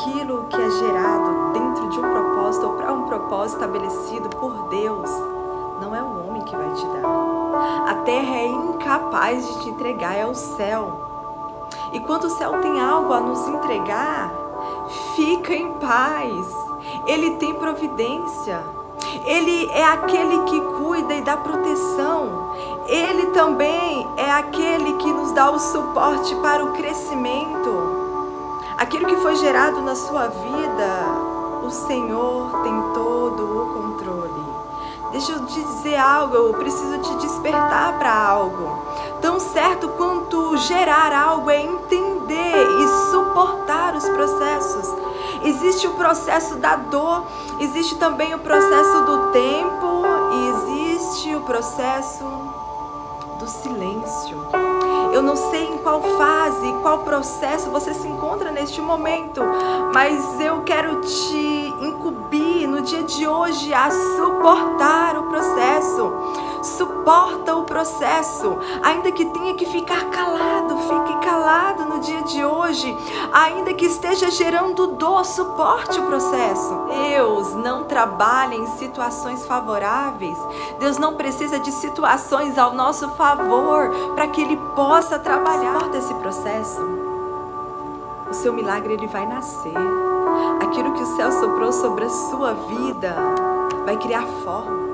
aquilo que é gerado dentro de um propósito ou para um propósito estabelecido por Deus, não é o homem que vai te dar. A terra é incapaz de te entregar, é o céu. E quando o céu tem algo a nos entregar, fica em paz. Ele tem providência. Ele é aquele que cuida e dá proteção. Ele também é aquele que nos dá o suporte para o crescimento. Aquilo que foi gerado na sua vida, o Senhor tem todo o controle. Deixa eu dizer algo, eu preciso te despertar para algo. Tão certo quanto gerar algo é entender e suportar os processos. Existe o processo da dor, existe também o processo do tempo e existe o processo do silêncio. Eu não sei em qual fase, qual processo você se encontra neste momento, mas eu quero te incumbir no dia de hoje a suportar o processo. Suporta o processo, ainda que tenha que ficar calado, fique calado no dia de hoje, ainda que esteja gerando dor, suporte o processo. Deus não trabalha em situações favoráveis. Deus não precisa de situações ao nosso favor para que ele possa trabalhar esse processo. O seu milagre ele vai nascer. Aquilo que o céu soprou sobre a sua vida vai criar forma